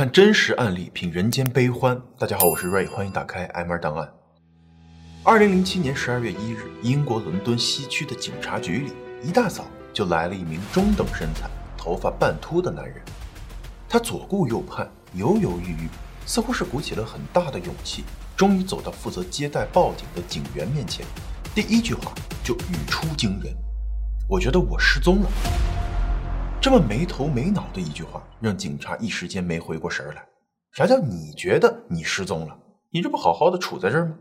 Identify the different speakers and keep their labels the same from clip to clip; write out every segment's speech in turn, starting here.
Speaker 1: 看真实案例，品人间悲欢。大家好，我是瑞，欢迎打开 M 二档案。二零零七年十二月一日，英国伦敦西区的警察局里，一大早就来了一名中等身材、头发半秃的男人。他左顾右盼，犹犹豫豫，似乎是鼓起了很大的勇气，终于走到负责接待报警的警员面前。第一句话就语出惊人：“我觉得我失踪了。”这么没头没脑的一句话，让警察一时间没回过神来。啥叫你觉得你失踪了？你这不好好的杵在这儿吗？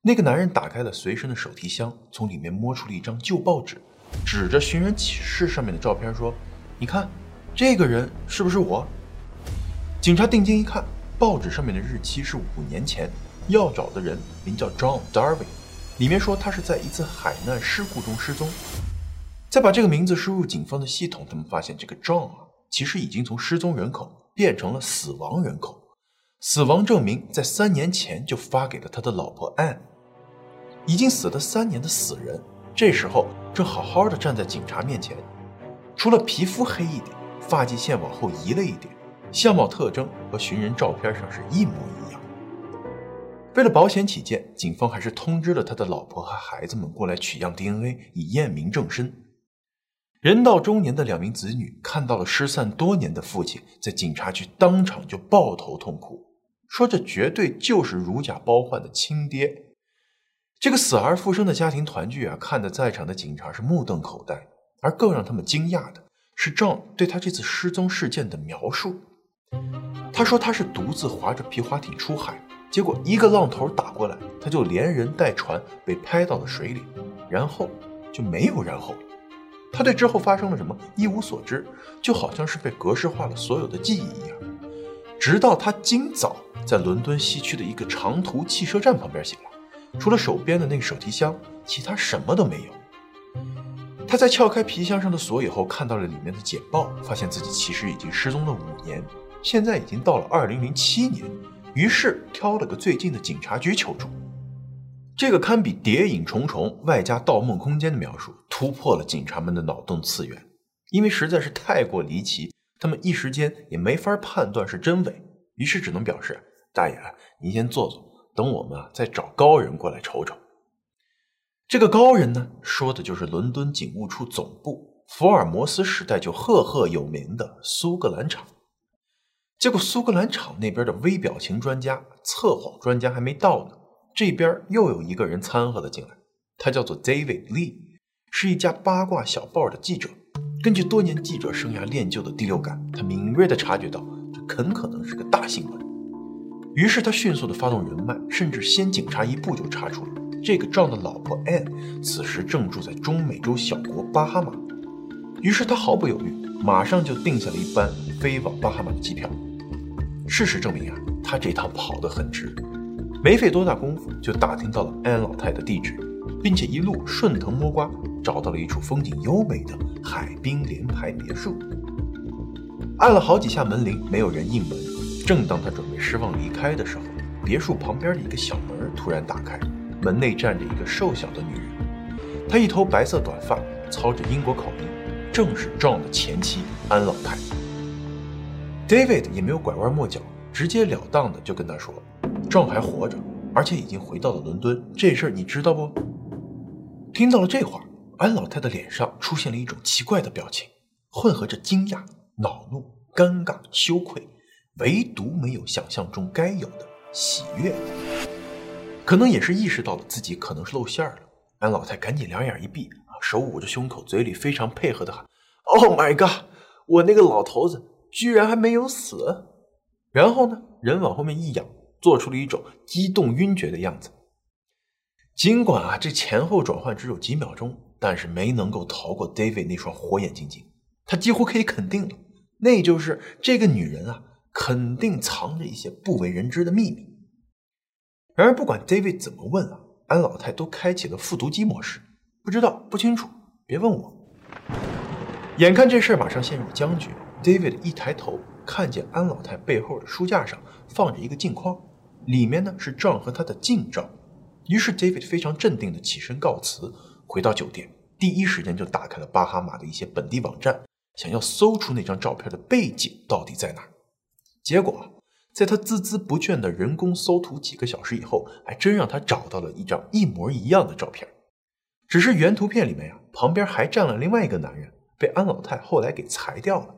Speaker 1: 那个男人打开了随身的手提箱，从里面摸出了一张旧报纸，指着寻人启事上面的照片说：“你看，这个人是不是我？”警察定睛一看，报纸上面的日期是五年前，要找的人名叫 John Darwin，里面说他是在一次海难事故中失踪。再把这个名字输入警方的系统，他们发现这个 John 啊，其实已经从失踪人口变成了死亡人口。死亡证明在三年前就发给了他的老婆 Anne。已经死了三年的死人，这时候正好好的站在警察面前，除了皮肤黑一点，发际线往后移了一点，相貌特征和寻人照片上是一模一样。为了保险起见，警方还是通知了他的老婆和孩子们过来取样 DNA，以验明正身。人到中年的两名子女看到了失散多年的父亲，在警察局当场就抱头痛哭，说这绝对就是如假包换的亲爹。这个死而复生的家庭团聚啊，看得在场的警察是目瞪口呆。而更让他们惊讶的是张对他这次失踪事件的描述。他说他是独自划着皮划艇出海，结果一个浪头打过来，他就连人带船被拍到了水里，然后就没有然后。他对之后发生了什么一无所知，就好像是被格式化了所有的记忆一样。直到他今早在伦敦西区的一个长途汽车站旁边醒来，除了手边的那个手提箱，其他什么都没有。他在撬开皮箱上的锁以后，看到了里面的简报，发现自己其实已经失踪了五年，现在已经到了二零零七年，于是挑了个最近的警察局求助。这个堪比谍影重重外加盗梦空间的描述，突破了警察们的脑洞次元，因为实在是太过离奇，他们一时间也没法判断是真伪，于是只能表示：“大爷，您先坐坐，等我们啊再找高人过来瞅瞅。”这个高人呢，说的就是伦敦警务处总部，福尔摩斯时代就赫赫有名的苏格兰场。结果苏格兰场那边的微表情专家、测谎专家还没到呢。这边又有一个人掺和了进来，他叫做 David Lee，是一家八卦小报的记者。根据多年记者生涯练就的第六感，他敏锐地察觉到这很可能是个大新闻。于是他迅速地发动人脉，甚至先警察一步就查出了这个壮的老婆 Anne 此时正住在中美洲小国巴哈马。于是他毫不犹豫，马上就订下了一班飞往巴哈马的机票。事实证明啊，他这趟跑得很值。没费多大功夫，就打听到了安老太的地址，并且一路顺藤摸瓜，找到了一处风景优美的海滨联排别墅。按了好几下门铃，没有人应门。正当他准备失望离开的时候，别墅旁边的一个小门突然打开，门内站着一个瘦小的女人。她一头白色短发，操着英国口音，正是壮的前妻安老太。David 也没有拐弯抹角，直截了当的就跟他说。壮还活着，而且已经回到了伦敦。这事儿你知道不？听到了这话，安老太的脸上出现了一种奇怪的表情，混合着惊讶、恼怒、尴尬、羞愧，唯独没有想象中该有的喜悦。可能也是意识到了自己可能是露馅了，安老太赶紧两眼一闭，手捂着胸口，嘴里非常配合的喊：“Oh my god！我那个老头子居然还没有死！”然后呢，人往后面一仰。做出了一种激动晕厥的样子。尽管啊，这前后转换只有几秒钟，但是没能够逃过 David 那双火眼金睛。他几乎可以肯定了，那就是这个女人啊，肯定藏着一些不为人知的秘密。然而，不管 David 怎么问啊，安老太都开启了复读机模式，不知道，不清楚，别问我。眼看这事儿马上陷入僵局，David 一抬头，看见安老太背后的书架上放着一个镜框。里面呢是 John 和他的近照，于是 David 非常镇定的起身告辞，回到酒店，第一时间就打开了巴哈马的一些本地网站，想要搜出那张照片的背景到底在哪。结果，在他孜孜不倦的人工搜图几个小时以后，还真让他找到了一张一模一样的照片。只是原图片里面呀，旁边还站了另外一个男人，被安老太后来给裁掉了。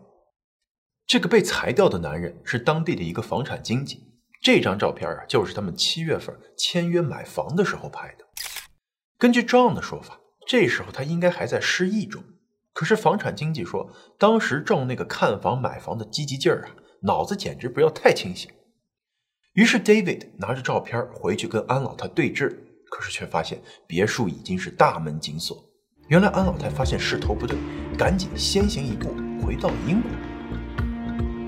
Speaker 1: 这个被裁掉的男人是当地的一个房产经纪。这张照片啊，就是他们七月份签约买房的时候拍的。根据 John 的说法，这时候他应该还在失忆中。可是房产经纪说，当时正那个看房买房的积极劲儿啊，脑子简直不要太清醒。于是 David 拿着照片回去跟安老太对峙。可是却发现别墅已经是大门紧锁。原来安老太发现势头不对，赶紧先行一步回到了英国。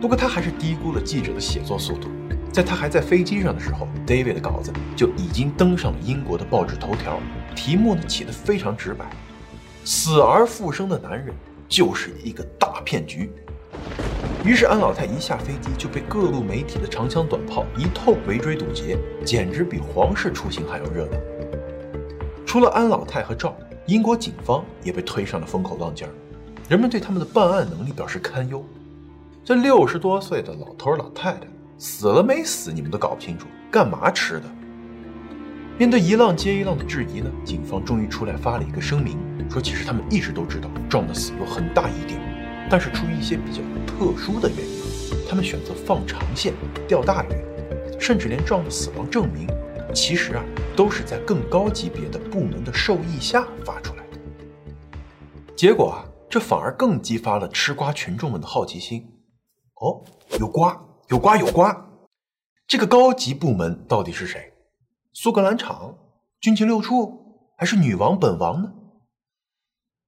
Speaker 1: 不过他还是低估了记者的写作速度。在他还在飞机上的时候，David 的稿子就已经登上了英国的报纸头条。题目呢起得非常直白：“死而复生的男人就是一个大骗局。”于是安老太一下飞机就被各路媒体的长枪短炮一通围追堵截，简直比皇室出行还要热闹。除了安老太和赵，英国警方也被推上了风口浪尖人们对他们的办案能力表示堪忧。这六十多岁的老头老太太死了没死，你们都搞不清楚，干嘛吃的？面对一浪接一浪的质疑呢，警方终于出来发了一个声明，说其实他们一直都知道撞的死有很大疑点。但是出于一些比较特殊的原因，他们选择放长线钓大鱼，甚至连撞的死亡证明，其实啊都是在更高级别的部门的授意下发出来的。结果啊，这反而更激发了吃瓜群众们的好奇心。哦，有瓜，有瓜，有瓜！这个高级部门到底是谁？苏格兰场、军情六处，还是女王本王呢？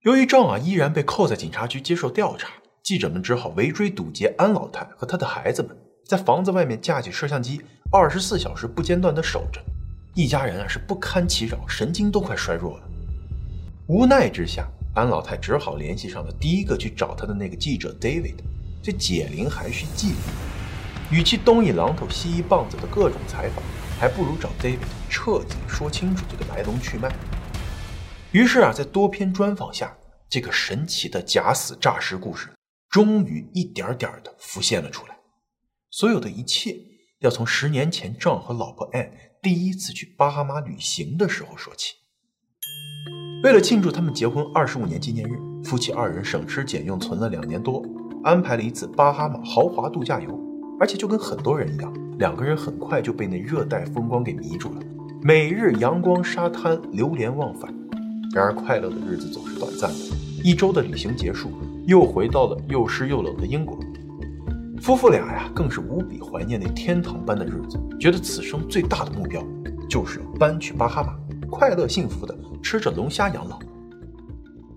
Speaker 1: 由于壮啊依然被扣在警察局接受调查，记者们只好围追堵截安老太和他的孩子们，在房子外面架起摄像机，二十四小时不间断的守着。一家人啊是不堪其扰，神经都快衰弱了。无奈之下，安老太只好联系上了第一个去找他的那个记者 David。这解铃还需系铃，与其东一榔头西一棒子的各种采访，还不如找 David 彻底说清楚这个来龙去脉。于是啊，在多篇专访下，这个神奇的假死诈尸故事终于一点点的浮现了出来。所有的一切要从十年前壮和老婆 Anne 第一次去巴哈马旅行的时候说起。为了庆祝他们结婚二十五年纪念日，夫妻二人省吃俭用存了两年多，安排了一次巴哈马豪华度假游。而且就跟很多人一样，两个人很快就被那热带风光给迷住了，每日阳光沙滩，流连忘返。然而，快乐的日子总是短暂的。一周的旅行结束，又回到了又湿又冷的英国。夫妇俩呀，更是无比怀念那天堂般的日子，觉得此生最大的目标就是要搬去巴哈马，快乐幸福的吃着龙虾养老。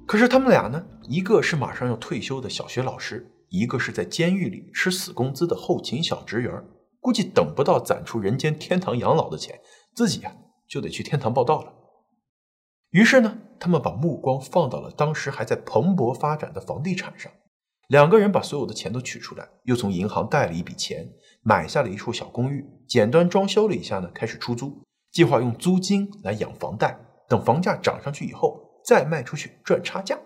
Speaker 1: 可是他们俩呢，一个是马上要退休的小学老师，一个是在监狱里吃死工资的后勤小职员，估计等不到攒出人间天堂养老的钱，自己呀就得去天堂报道了。于是呢，他们把目光放到了当时还在蓬勃发展的房地产上。两个人把所有的钱都取出来，又从银行贷了一笔钱，买下了一处小公寓，简单装修了一下呢，开始出租。计划用租金来养房贷，等房价涨上去以后再卖出去赚差价。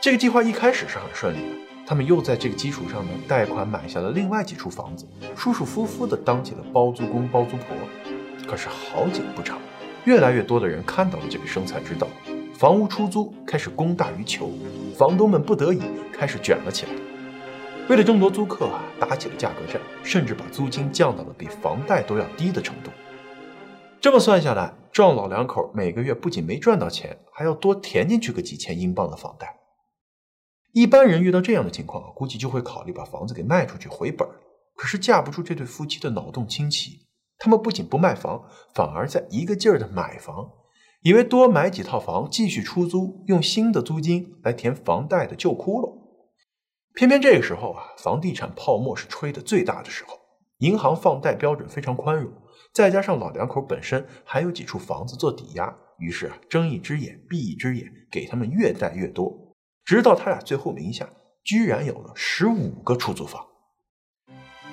Speaker 1: 这个计划一开始是很顺利的，他们又在这个基础上呢，贷款买下了另外几处房子，舒舒服服的当起了包租公包租婆。可是好景不长。越来越多的人看到了这个生财之道，房屋出租开始供大于求，房东们不得已开始卷了起来。为了争夺租客啊，打起了价格战，甚至把租金降到了比房贷都要低的程度。这么算下来，壮老两口每个月不仅没赚到钱，还要多填进去个几千英镑的房贷。一般人遇到这样的情况啊，估计就会考虑把房子给卖出去回本。可是架不住这对夫妻的脑洞清奇。他们不仅不卖房，反而在一个劲儿的买房，以为多买几套房继续出租，用新的租金来填房贷的旧窟窿。偏偏这个时候啊，房地产泡沫是吹的最大的时候，银行放贷标准非常宽容，再加上老两口本身还有几处房子做抵押，于是啊，睁一只眼闭一只眼，给他们越贷越多，直到他俩最后名下居然有了十五个出租房。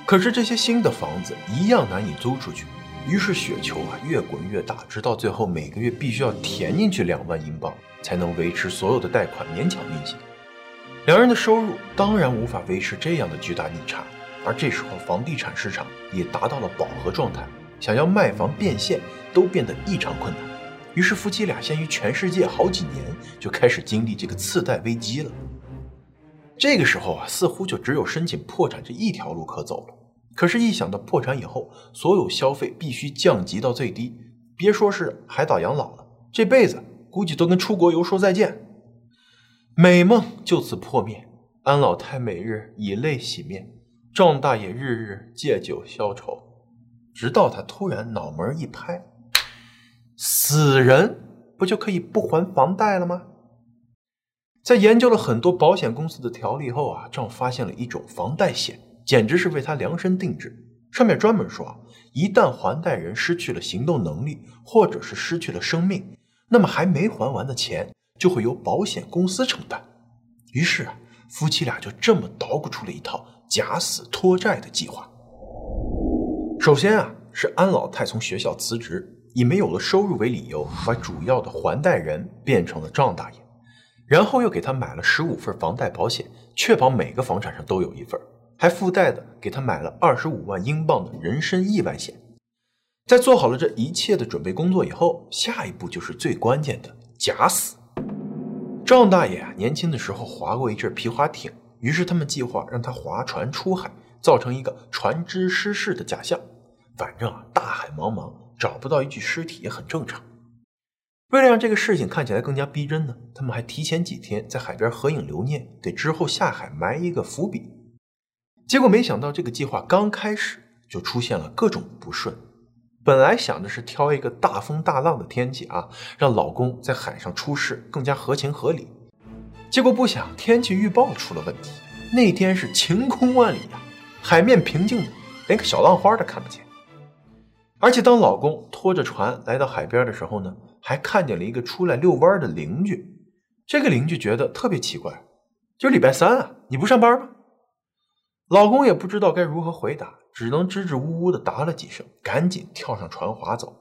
Speaker 1: 可是这些新的房子一样难以租出去，于是雪球啊越滚越大，直到最后每个月必须要填进去两万英镑，才能维持所有的贷款勉强运行。两人的收入当然无法维持这样的巨大逆差，而这时候房地产市场也达到了饱和状态，想要卖房变现都变得异常困难。于是夫妻俩先于全世界好几年就开始经历这个次贷危机了。这个时候啊，似乎就只有申请破产这一条路可走了。可是，一想到破产以后所有消费必须降级到最低，别说是海岛养老了，这辈子估计都跟出国游说再见。美梦就此破灭，安老太每日以泪洗面，赵大爷日日借酒消愁。直到他突然脑门一拍，死人不就可以不还房贷了吗？在研究了很多保险公司的条例后啊，赵发现了一种房贷险。简直是为他量身定制。上面专门说，一旦还贷人失去了行动能力，或者是失去了生命，那么还没还完的钱就会由保险公司承担。于是啊，夫妻俩就这么捣鼓出了一套假死拖债的计划。首先啊，是安老太从学校辞职，以没有了收入为理由，把主要的还贷人变成了赵大爷，然后又给他买了十五份房贷保险，确保每个房产上都有一份。还附带的给他买了二十五万英镑的人身意外险。在做好了这一切的准备工作以后，下一步就是最关键的假死。赵大爷啊，年轻的时候划过一阵皮划艇，于是他们计划让他划船出海，造成一个船只失事的假象。反正啊，大海茫茫，找不到一具尸体也很正常。为了让这个事情看起来更加逼真呢，他们还提前几天在海边合影留念，给之后下海埋一个伏笔。结果没想到，这个计划刚开始就出现了各种不顺。本来想的是挑一个大风大浪的天气啊，让老公在海上出事更加合情合理。结果不想天气预报出了问题，那天是晴空万里呀，海面平静的连个小浪花都看不见。而且当老公拖着船来到海边的时候呢，还看见了一个出来遛弯的邻居。这个邻居觉得特别奇怪，就礼拜三啊，你不上班吗？老公也不知道该如何回答，只能支支吾吾的答了几声，赶紧跳上船划走。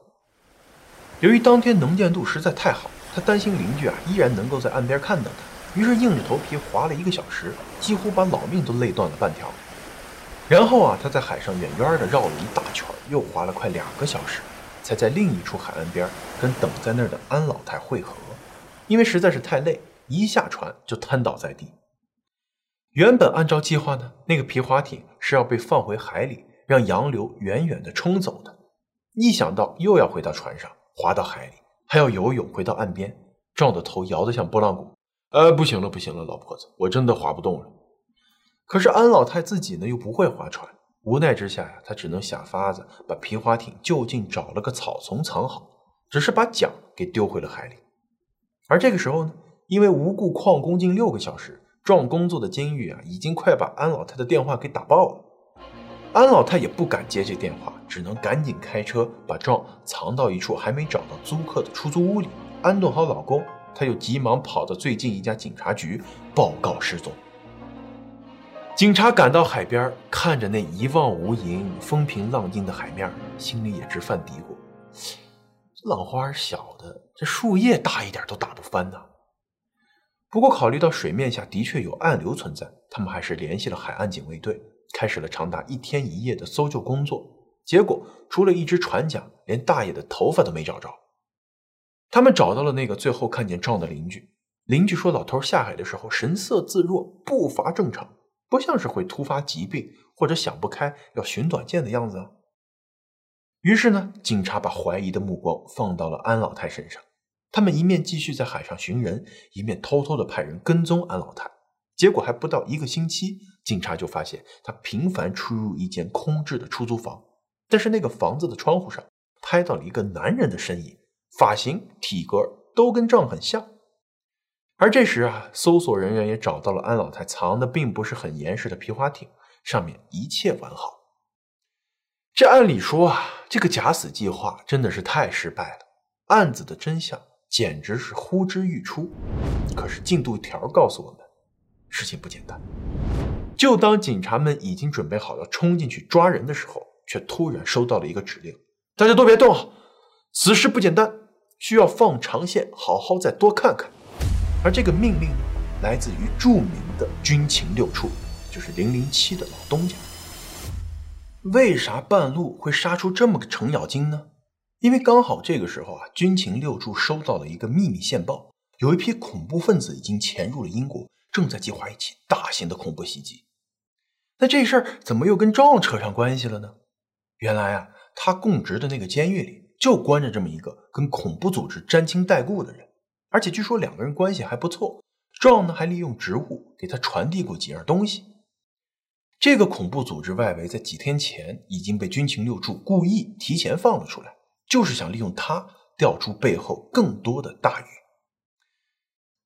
Speaker 1: 由于当天能见度实在太好，他担心邻居啊依然能够在岸边看到他，于是硬着头皮划了一个小时，几乎把老命都累断了半条。然后啊，他在海上远远的绕了一大圈，又划了快两个小时，才在另一处海岸边跟等在那儿的安老太会合。因为实在是太累，一下船就瘫倒在地。原本按照计划呢，那个皮划艇是要被放回海里，让洋流远远的冲走的。一想到又要回到船上，滑到海里，还要游泳回到岸边，撞的头摇得像拨浪鼓。呃，不行了，不行了，老婆子，我真的划不动了。可是安老太自己呢又不会划船，无奈之下呀，她只能想法子把皮划艇就近找了个草丛藏好，只是把桨给丢回了海里。而这个时候呢，因为无故旷工近六个小时。壮工作的监狱啊，已经快把安老太的电话给打爆了。安老太也不敢接这电话，只能赶紧开车把壮藏到一处还没找到租客的出租屋里，安顿好老公，她又急忙跑到最近一家警察局报告失踪。警察赶到海边，看着那一望无垠、风平浪静的海面，心里也直犯嘀咕：这浪花小的，这树叶大一点都打不翻呐。不过，考虑到水面下的确有暗流存在，他们还是联系了海岸警卫队，开始了长达一天一夜的搜救工作。结果，除了一只船桨，连大爷的头发都没找着。他们找到了那个最后看见壮的邻居，邻居说，老头下海的时候神色自若，步伐正常，不像是会突发疾病或者想不开要寻短见的样子啊。于是呢，警察把怀疑的目光放到了安老太身上。他们一面继续在海上寻人，一面偷偷的派人跟踪安老太。结果还不到一个星期，警察就发现他频繁出入一间空置的出租房。但是那个房子的窗户上拍到了一个男人的身影，发型、体格都跟壮很像。而这时啊，搜索人员也找到了安老太藏的并不是很严实的皮划艇，上面一切完好。这按理说啊，这个假死计划真的是太失败了，案子的真相。简直是呼之欲出，可是进度条告诉我们，事情不简单。就当警察们已经准备好了冲进去抓人的时候，却突然收到了一个指令：大家都别动，此事不简单，需要放长线，好好再多看看。而这个命令来自于著名的军情六处，就是零零七的老东家。为啥半路会杀出这么个程咬金呢？因为刚好这个时候啊，军情六处收到了一个秘密线报，有一批恐怖分子已经潜入了英国，正在计划一起大型的恐怖袭击。那这事儿怎么又跟赵扯上关系了呢？原来啊，他供职的那个监狱里就关着这么一个跟恐怖组织沾亲带故的人，而且据说两个人关系还不错。壮呢还利用职务给他传递过几样东西。这个恐怖组织外围在几天前已经被军情六处故意提前放了出来，就是想利用他钓出背后更多的大鱼。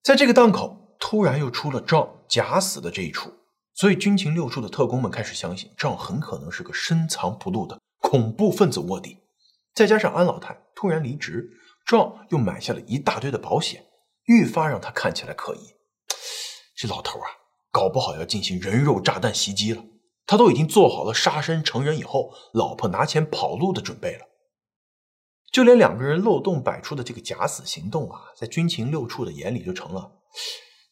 Speaker 1: 在这个档口，突然又出了壮假死的这一出，所以军情六处的特工们开始相信壮很可能是个深藏不露的恐怖分子卧底。再加上安老太突然离职，壮又买下了一大堆的保险，愈发让他看起来可疑。这老头啊，搞不好要进行人肉炸弹袭击了。他都已经做好了杀身成仁以后，老婆拿钱跑路的准备了。就连两个人漏洞百出的这个假死行动啊，在军情六处的眼里就成了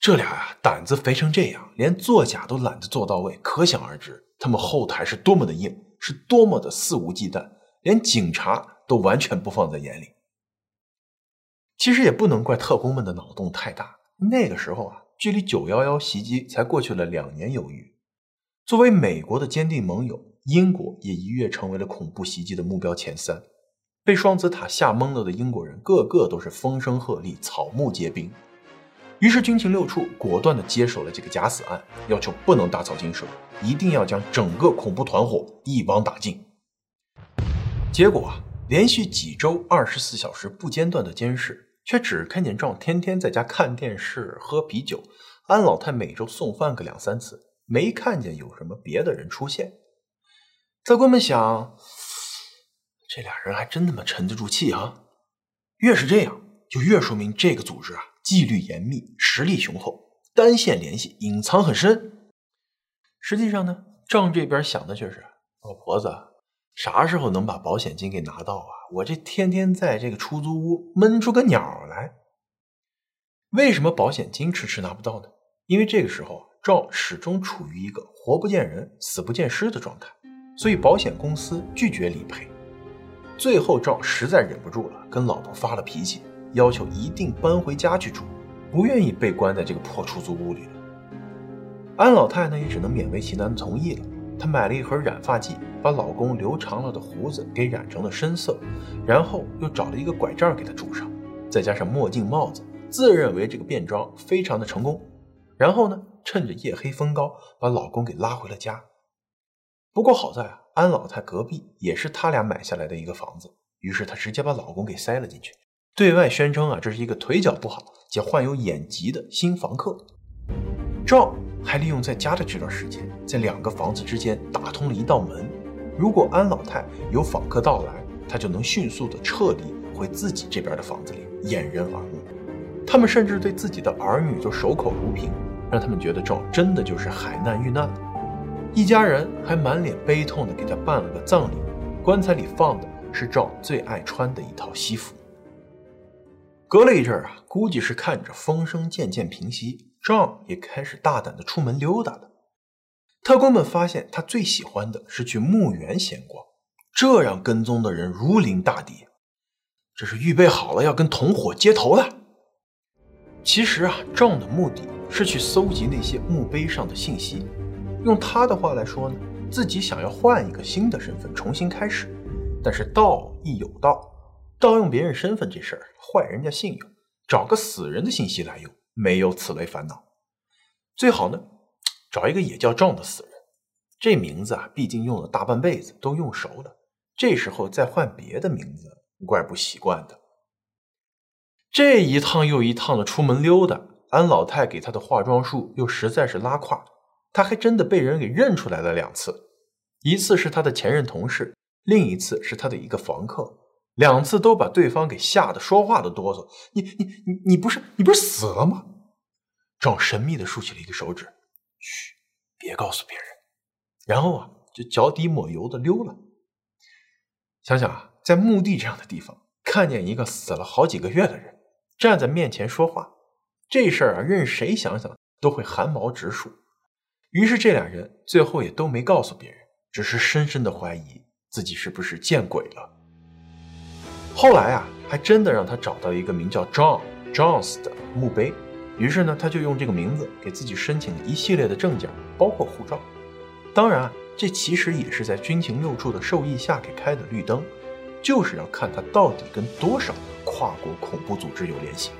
Speaker 1: 这俩呀胆子肥成这样，连作假都懒得做到位，可想而知他们后台是多么的硬，是多么的肆无忌惮，连警察都完全不放在眼里。其实也不能怪特工们的脑洞太大，那个时候啊。距离九幺幺袭击才过去了两年有余，作为美国的坚定盟友，英国也一跃成为了恐怖袭击的目标前三。被双子塔吓懵了的英国人，个个都是风声鹤唳、草木皆兵。于是军情六处果断地接手了这个假死案，要求不能打草惊蛇，一定要将整个恐怖团伙一网打尽。结果啊，连续几周二十四小时不间断的监视。却只看见壮天天在家看电视、喝啤酒，安老太每周送饭个两三次，没看见有什么别的人出现。德官们想，这俩人还真他妈沉得住气啊！越是这样，就越说明这个组织啊，纪律严密，实力雄厚，单线联系隐藏很深。实际上呢，壮这边想的却是，老婆子。啥时候能把保险金给拿到啊？我这天天在这个出租屋闷出个鸟来。为什么保险金迟迟拿不到呢？因为这个时候赵始终处于一个活不见人、死不见尸的状态，所以保险公司拒绝理赔。最后赵实在忍不住了，跟老婆发了脾气，要求一定搬回家去住，不愿意被关在这个破出租屋里了。安老太呢也只能勉为其难同意了。她买了一盒染发剂，把老公留长了的胡子给染成了深色，然后又找了一个拐杖给他拄上，再加上墨镜帽子，自认为这个变装非常的成功。然后呢，趁着夜黑风高，把老公给拉回了家。不过好在啊，安老太隔壁也是他俩买下来的一个房子，于是她直接把老公给塞了进去，对外宣称啊，这是一个腿脚不好且患有眼疾的新房客。赵还利用在家的这段时间，在两个房子之间打通了一道门。如果安老太有访客到来，他就能迅速的撤离回自己这边的房子里，掩人耳目。他们甚至对自己的儿女都守口如瓶，让他们觉得赵真的就是海难遇难。一家人还满脸悲痛的给他办了个葬礼，棺材里放的是赵最爱穿的一套西服。隔了一阵啊，估计是看着风声渐渐平息。壮也开始大胆的出门溜达了。特工们发现他最喜欢的是去墓园闲逛，这让跟踪的人如临大敌。这是预备好了要跟同伙接头了。其实啊，壮的目的是去搜集那些墓碑上的信息。用他的话来说呢，自己想要换一个新的身份重新开始。但是道亦有道，盗用别人身份这事儿坏人家信用，找个死人的信息来用。没有此类烦恼，最好呢，找一个也叫壮的死人。这名字啊，毕竟用了大半辈子，都用熟了。这时候再换别的名字，怪不习惯的。这一趟又一趟的出门溜达，安老太给他的化妆术又实在是拉胯，他还真的被人给认出来了两次。一次是他的前任同事，另一次是他的一个房客。两次都把对方给吓得说话都哆嗦。你你你你不是你不是死了吗？壮神秘的竖起了一个手指，嘘，别告诉别人。然后啊，就脚底抹油的溜了。想想啊，在墓地这样的地方，看见一个死了好几个月的人站在面前说话，这事儿啊，任谁想想都会寒毛直竖。于是这俩人最后也都没告诉别人，只是深深的怀疑自己是不是见鬼了。后来啊，还真的让他找到一个名叫 John Jones 的墓碑，于是呢，他就用这个名字给自己申请了一系列的证件，包括护照。当然，这其实也是在军情六处的授意下给开的绿灯，就是要看他到底跟多少跨国恐怖组织有联系。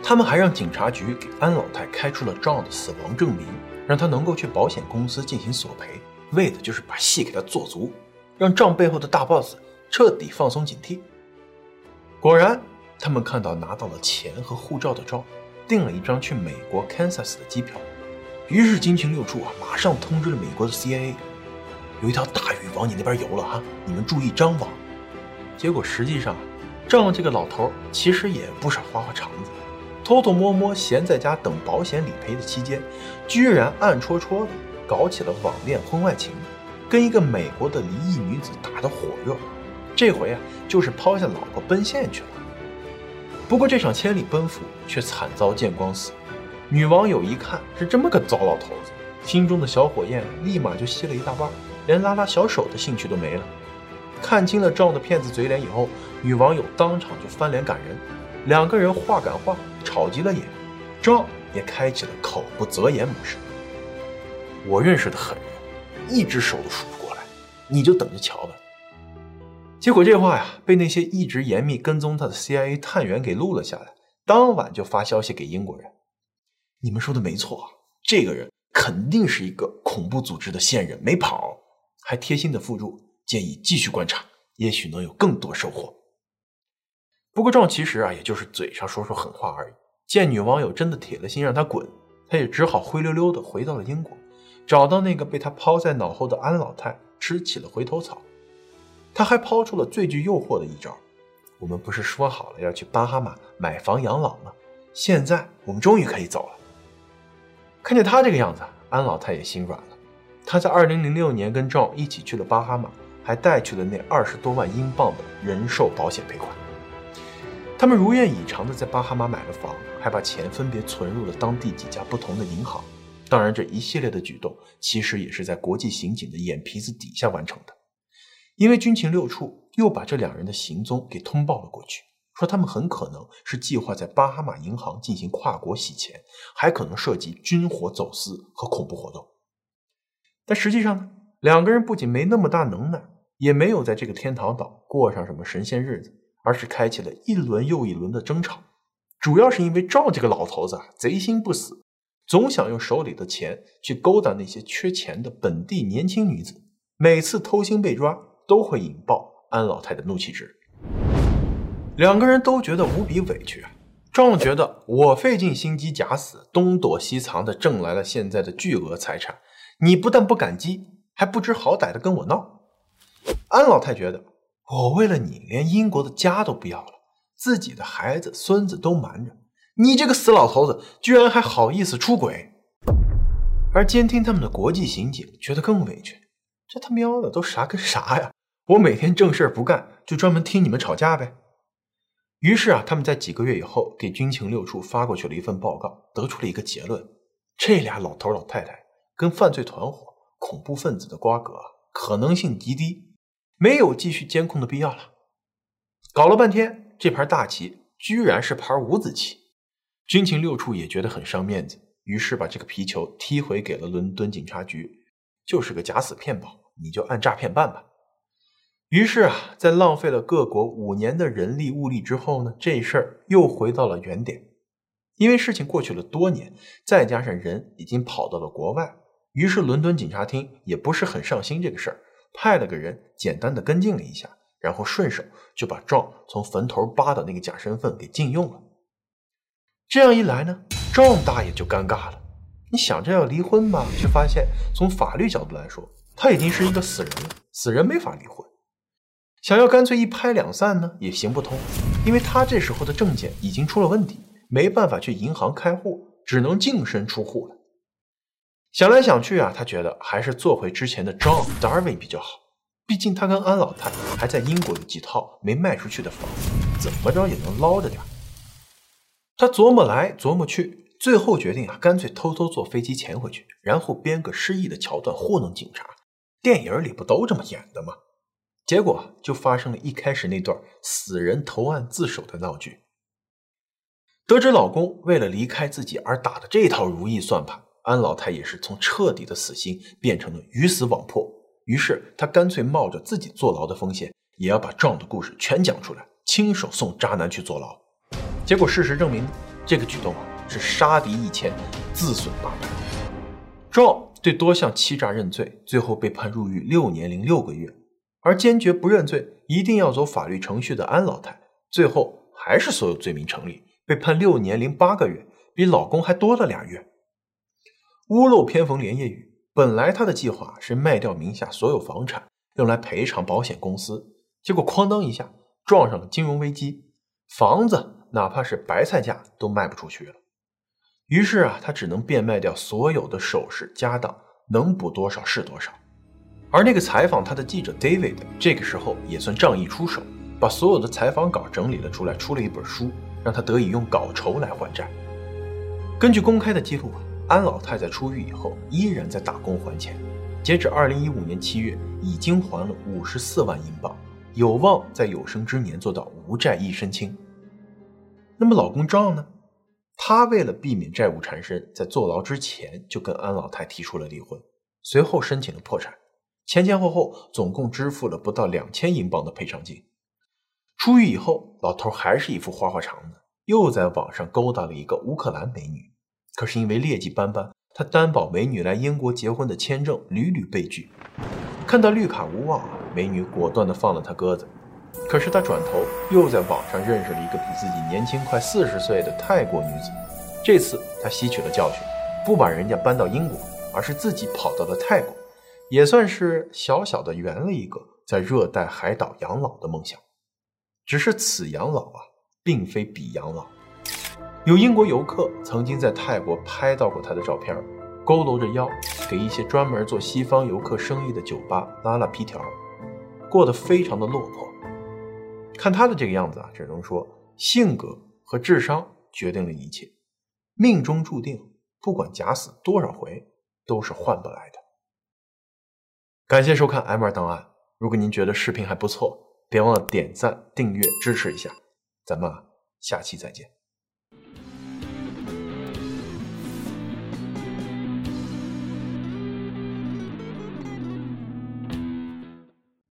Speaker 1: 他们还让警察局给安老太开出了 John 的死亡证明，让他能够去保险公司进行索赔，为的就是把戏给他做足，让账背后的大 boss 彻底放松警惕。果然，他们看到拿到了钱和护照的赵订了一张去美国 Kansas 的机票。于是军情六处啊，马上通知了美国的 CIA，有一条大鱼往你那边游了哈，你们注意张网。结果实际上，John 这个老头其实也不少花花肠子。偷偷摸摸闲在家等保险理赔的期间，居然暗戳戳的搞起了网恋婚外情，跟一个美国的离异女子打得火热。这回啊，就是抛下老婆奔现去了。不过这场千里奔赴却惨遭见光死。女网友一看是这么个糟老头子，心中的小火焰立马就熄了一大半，连拉拉小手的兴趣都没了。看清了赵的骗子嘴脸以后，女网友当场就翻脸赶人。两个人话赶话，吵急了眼，John 也开启了口不择言模式。我认识的狠人，一只手都数不过来，你就等着瞧吧。结果这话呀，被那些一直严密跟踪他的 CIA 探员给录了下来，当晚就发消息给英国人：“你们说的没错，这个人肯定是一个恐怖组织的线人，没跑。”还贴心的附注建议继续观察，也许能有更多收获。不过壮其实啊，也就是嘴上说说狠话而已。见女网友真的铁了心让他滚，他也只好灰溜溜的回到了英国，找到那个被他抛在脑后的安老太，吃起了回头草。他还抛出了最具诱惑的一招：我们不是说好了要去巴哈马买房养老吗？现在我们终于可以走了。看见他这个样子，安老太也心软了。他在2006年跟赵一起去了巴哈马，还带去了那二十多万英镑的人寿保险赔款。他们如愿以偿的在巴哈马买了房，还把钱分别存入了当地几家不同的银行。当然，这一系列的举动其实也是在国际刑警的眼皮子底下完成的，因为军情六处又把这两人的行踪给通报了过去，说他们很可能是计划在巴哈马银行进行跨国洗钱，还可能涉及军火走私和恐怖活动。但实际上呢，两个人不仅没那么大能耐，也没有在这个天堂岛过上什么神仙日子。而是开启了一轮又一轮的争吵，主要是因为赵这个老头子啊，贼心不死，总想用手里的钱去勾搭那些缺钱的本地年轻女子。每次偷腥被抓，都会引爆安老太的怒气值。两个人都觉得无比委屈啊。赵觉得我费尽心机假死，东躲西藏的挣来了现在的巨额财产，你不但不感激，还不知好歹的跟我闹。安老太觉得。我为了你，连英国的家都不要了，自己的孩子孙子都瞒着。你这个死老头子，居然还好意思出轨！而监听他们的国际刑警觉得更委屈，这他喵的都啥跟啥呀？我每天正事不干，就专门听你们吵架呗。于是啊，他们在几个月以后给军情六处发过去了一份报告，得出了一个结论：这俩老头老太太跟犯罪团伙、恐怖分子的瓜葛可能性极低。没有继续监控的必要了。搞了半天，这盘大棋居然是盘五子棋。军情六处也觉得很伤面子，于是把这个皮球踢回给了伦敦警察局。就是个假死骗保，你就按诈骗办吧。于是啊，在浪费了各国五年的人力物力之后呢，这事儿又回到了原点。因为事情过去了多年，再加上人已经跑到了国外，于是伦敦警察厅也不是很上心这个事儿。派了个人简单的跟进了一下，然后顺手就把壮从坟头扒的那个假身份给禁用了。这样一来呢，壮大爷就尴尬了。你想着要离婚吧，却发现从法律角度来说，他已经是一个死人了，死人没法离婚。想要干脆一拍两散呢，也行不通，因为他这时候的证件已经出了问题，没办法去银行开户，只能净身出户了。想来想去啊，他觉得还是做回之前的 John Darwin 比较好。毕竟他跟安老太还在英国有几套没卖出去的房子，怎么着也能捞着点。他琢磨来琢磨去，最后决定啊，干脆偷偷坐飞机潜回去，然后编个失忆的桥段糊弄警察，电影里不都这么演的吗？结果就发生了一开始那段死人投案自首的闹剧。得知老公为了离开自己而打的这套如意算盘，安老太也是从彻底的死心变成了鱼死网破。于是她干脆冒着自己坐牢的风险，也要把壮的故事全讲出来，亲手送渣男去坐牢。结果事实证明，这个举动啊是杀敌一千，自损八百。壮对多项欺诈认罪，最后被判入狱六年零六个月。而坚决不认罪，一定要走法律程序的安老太，最后还是所有罪名成立。被判六年零八个月，比老公还多了俩月。屋漏偏逢连夜雨，本来他的计划是卖掉名下所有房产，用来赔偿保险公司，结果哐当一下撞上了金融危机，房子哪怕是白菜价都卖不出去了。于是啊，他只能变卖掉所有的首饰家当，能补多少是多少。而那个采访他的记者 David，这个时候也算仗义出手，把所有的采访稿整理了出来，出了一本书。让他得以用稿酬来还债。根据公开的记录啊，安老太在出狱以后依然在打工还钱，截止二零一五年七月，已经还了五十四万英镑，有望在有生之年做到无债一身轻。那么老公张呢？他为了避免债务缠身，在坐牢之前就跟安老太提出了离婚，随后申请了破产，前前后后总共支付了不到两千英镑的赔偿金。出狱以后，老头还是一副花花肠子，又在网上勾搭了一个乌克兰美女。可是因为劣迹斑斑，他担保美女来英国结婚的签证屡屡被拒。看到绿卡无望，美女果断地放了他鸽子。可是他转头又在网上认识了一个比自己年轻快四十岁的泰国女子。这次他吸取了教训，不把人家搬到英国，而是自己跑到了泰国，也算是小小的圆了一个在热带海岛养老的梦想。只是此养老啊，并非彼养老。有英国游客曾经在泰国拍到过他的照片，佝偻着腰，给一些专门做西方游客生意的酒吧拉拉皮条，过得非常的落魄。看他的这个样子啊，只能说性格和智商决定了一切，命中注定，不管假死多少回，都是换不来的。感谢收看 M 二档案。如果您觉得视频还不错。别忘了点赞、订阅支持一下，咱们下期再见。